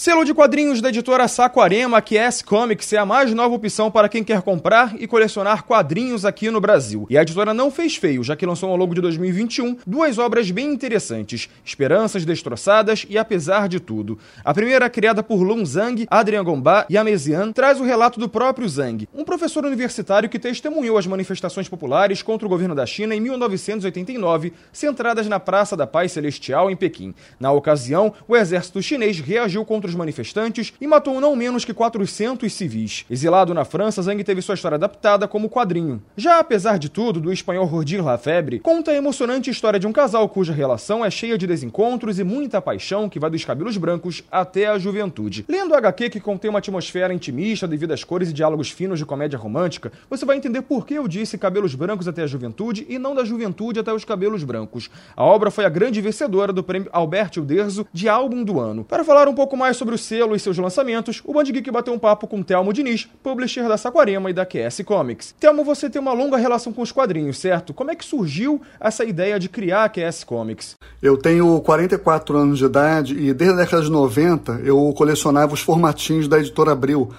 Selo de quadrinhos da editora Saquarema, que é S-Comics, é a mais nova opção para quem quer comprar e colecionar quadrinhos aqui no Brasil. E a editora não fez feio, já que lançou ao longo de 2021 duas obras bem interessantes: Esperanças Destroçadas e Apesar de Tudo. A primeira, criada por Lun Zhang, Adrian Gombá e Amesian, traz o relato do próprio Zhang, um professor universitário que testemunhou as manifestações populares contra o governo da China em 1989, centradas na Praça da Paz Celestial em Pequim. Na ocasião, o exército chinês reagiu contra os manifestantes e matou não menos que 400 civis. Exilado na França, Zhang teve sua história adaptada como quadrinho. Já apesar de tudo, do espanhol Rodir Lafebre, conta a emocionante história de um casal cuja relação é cheia de desencontros e muita paixão que vai dos cabelos brancos até a juventude. Lendo o HQ que contém uma atmosfera intimista devido às cores e diálogos finos de comédia romântica, você vai entender por que eu disse cabelos brancos até a juventude e não da juventude até os cabelos brancos. A obra foi a grande vencedora do prêmio Albert Uderzo de álbum do ano. Para falar um pouco mais sobre o selo e seus lançamentos, o Band Geek bateu um papo com Telmo Diniz, publisher da Saquarema e da QS Comics. Telmo, você tem uma longa relação com os quadrinhos, certo? Como é que surgiu essa ideia de criar a QS Comics? Eu tenho 44 anos de idade e desde a década de 90 eu colecionava os formatinhos da editora Abril,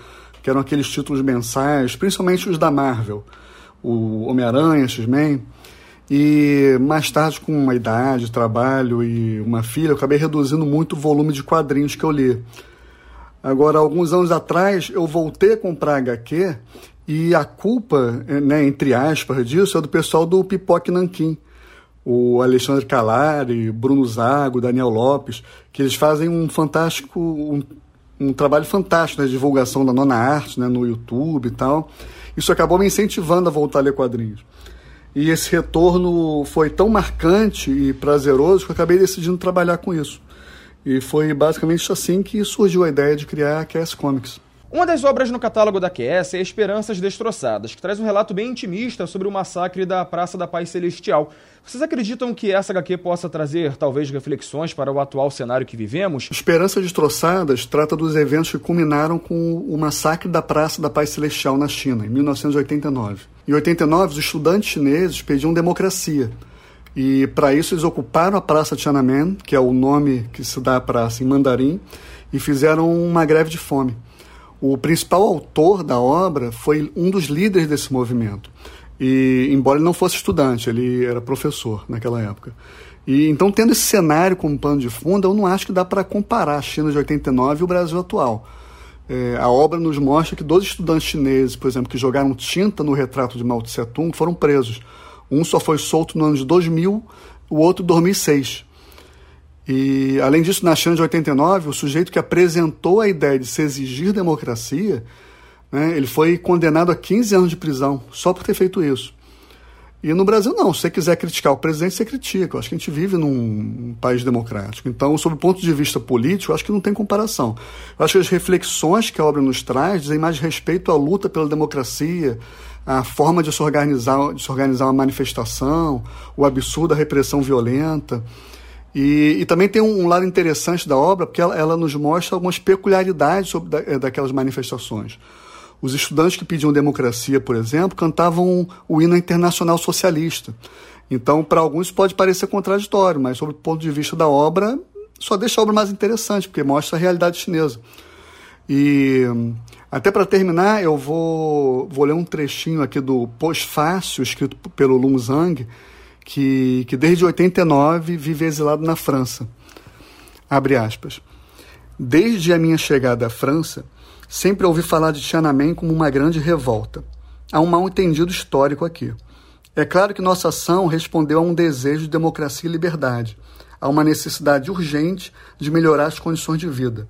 que eram aqueles títulos mensais, principalmente os da Marvel, o Homem-Aranha, X-Men. E mais tarde, com uma idade, trabalho e uma filha, eu acabei reduzindo muito o volume de quadrinhos que eu li. Agora, alguns anos atrás, eu voltei a comprar HQ e a culpa, né, entre aspas, disso é do pessoal do Pipoque Nanquim. O Alexandre Calari, Bruno Zago, Daniel Lopes, que eles fazem um fantástico, um, um trabalho fantástico na né, divulgação da nona arte, né, no YouTube e tal. Isso acabou me incentivando a voltar a ler quadrinhos. E esse retorno foi tão marcante e prazeroso que eu acabei decidindo trabalhar com isso. E foi basicamente assim que surgiu a ideia de criar a QS Comics. Uma das obras no catálogo da QS é Esperanças Destroçadas, que traz um relato bem intimista sobre o massacre da Praça da Paz Celestial. Vocês acreditam que essa HQ possa trazer, talvez, reflexões para o atual cenário que vivemos? Esperanças Destroçadas trata dos eventos que culminaram com o massacre da Praça da Paz Celestial na China, em 1989. Em 89, os estudantes chineses pediam democracia. E para isso eles ocuparam a Praça Tiananmen, que é o nome que se dá à praça em mandarim, e fizeram uma greve de fome. O principal autor da obra foi um dos líderes desse movimento. E embora ele não fosse estudante, ele era professor naquela época. E então, tendo esse cenário como pano de fundo, eu não acho que dá para comparar a China de 89 e o Brasil atual. É, a obra nos mostra que dois estudantes chineses, por exemplo, que jogaram tinta no retrato de Mao Tse Tung, foram presos. Um só foi solto no ano de 2000, o outro em 2006. E, além disso, na China de 89, o sujeito que apresentou a ideia de se exigir democracia, né, ele foi condenado a 15 anos de prisão só por ter feito isso. E no Brasil, não. Se você quiser criticar o presidente, você critica. Eu acho que a gente vive num país democrático. Então, sob o ponto de vista político, eu acho que não tem comparação. Eu acho que as reflexões que a obra nos traz dizem mais respeito à luta pela democracia, a forma de se organizar, de se organizar uma manifestação, o absurdo da repressão violenta. E, e, também tem um, um, lado interessante da obra, porque ela, ela nos mostra algumas peculiaridades sobre da, eh, daquelas manifestações. Os estudantes que pediam democracia, por exemplo, cantavam o hino internacional socialista. Então, para alguns pode parecer contraditório, mas, sob o ponto de vista da obra, só deixa a obra mais interessante, porque mostra a realidade chinesa. E até para terminar, eu vou, vou ler um trechinho aqui do Pós-Fácil, escrito pelo Lung Zhang, que, que desde 89 vive exilado na França. Abre aspas. Desde a minha chegada à França, sempre ouvi falar de Tiananmen como uma grande revolta. Há um mal-entendido histórico aqui. É claro que nossa ação respondeu a um desejo de democracia e liberdade, a uma necessidade urgente de melhorar as condições de vida.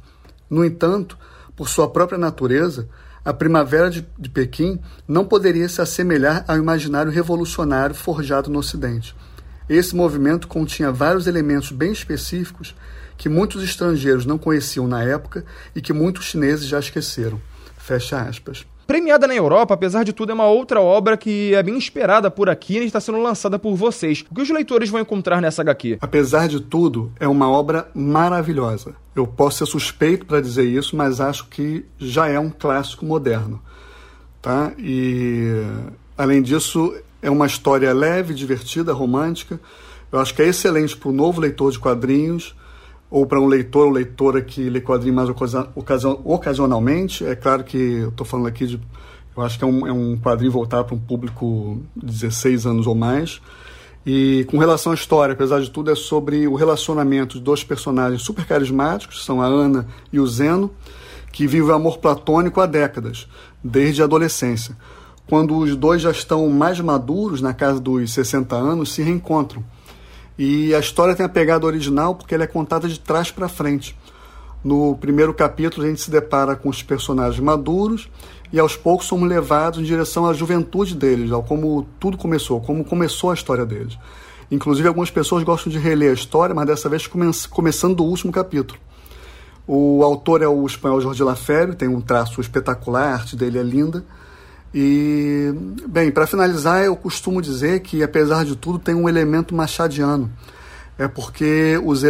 No entanto, por sua própria natureza, a primavera de, de Pequim não poderia se assemelhar ao imaginário revolucionário forjado no Ocidente. Esse movimento continha vários elementos bem específicos que muitos estrangeiros não conheciam na época e que muitos chineses já esqueceram. Fecha aspas. Premiada na Europa, apesar de tudo, é uma outra obra que é bem esperada por aqui e está sendo lançada por vocês. O que os leitores vão encontrar nessa HQ? Apesar de tudo, é uma obra maravilhosa. Eu posso ser suspeito para dizer isso, mas acho que já é um clássico moderno. Tá? E, além disso, é uma história leve, divertida, romântica, Eu acho que é excelente para o novo leitor de quadrinhos ou para um leitor ou leitora que lê quadrinhos mais ocasionalmente. É claro que eu estou falando aqui de. Eu acho que é um, é um quadrinho voltado para um público de 16 anos ou mais. E com relação à história, apesar de tudo, é sobre o relacionamento de dois personagens super carismáticos, são a Ana e o Zeno, que vivem amor platônico há décadas, desde a adolescência. Quando os dois já estão mais maduros, na casa dos 60 anos, se reencontram. E a história tem a pegada original porque ela é contada de trás para frente. No primeiro capítulo, a gente se depara com os personagens maduros e aos poucos somos levados em direção à juventude deles, ao como tudo começou, como começou a história deles. Inclusive, algumas pessoas gostam de reler a história, mas dessa vez come começando do último capítulo. O autor é o espanhol Jorge Lafere, tem um traço espetacular, a arte dele é linda. E, bem, para finalizar, eu costumo dizer que, apesar de tudo, tem um elemento machadiano. É porque os,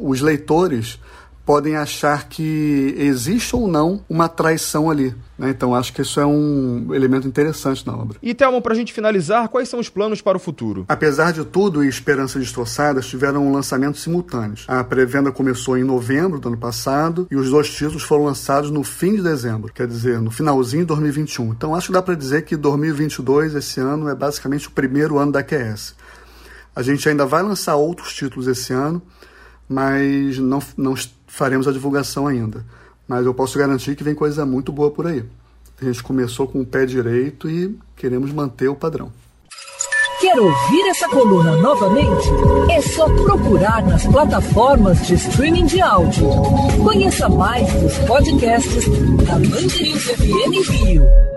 os leitores podem achar que existe ou não uma traição ali. Né? Então acho que isso é um elemento interessante na obra. E Thelma, para a gente finalizar, quais são os planos para o futuro? Apesar de tudo, e Esperanças Destroçadas tiveram lançamentos simultâneos. A pré-venda começou em novembro do ano passado e os dois títulos foram lançados no fim de dezembro, quer dizer, no finalzinho de 2021. Então acho que dá para dizer que 2022, esse ano, é basicamente o primeiro ano da QS. A gente ainda vai lançar outros títulos esse ano, mas não, não faremos a divulgação ainda. Mas eu posso garantir que vem coisa muito boa por aí. A gente começou com o pé direito e queremos manter o padrão. Quer ouvir essa coluna novamente? É só procurar nas plataformas de streaming de áudio. Conheça mais dos podcasts da Band FM Rio.